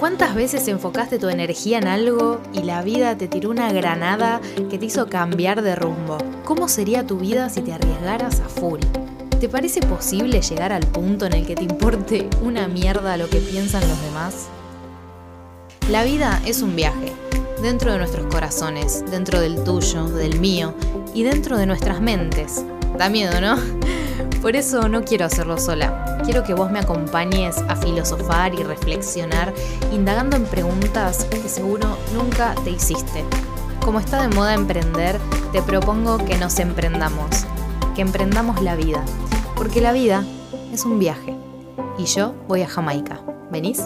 ¿Cuántas veces enfocaste tu energía en algo y la vida te tiró una granada que te hizo cambiar de rumbo? ¿Cómo sería tu vida si te arriesgaras a full? ¿Te parece posible llegar al punto en el que te importe una mierda lo que piensan los demás? La vida es un viaje, dentro de nuestros corazones, dentro del tuyo, del mío y dentro de nuestras mentes. Da miedo, ¿no? Por eso no quiero hacerlo sola. Quiero que vos me acompañes a filosofar y reflexionar, indagando en preguntas que seguro nunca te hiciste. Como está de moda emprender, te propongo que nos emprendamos, que emprendamos la vida, porque la vida es un viaje. Y yo voy a Jamaica. ¿Venís?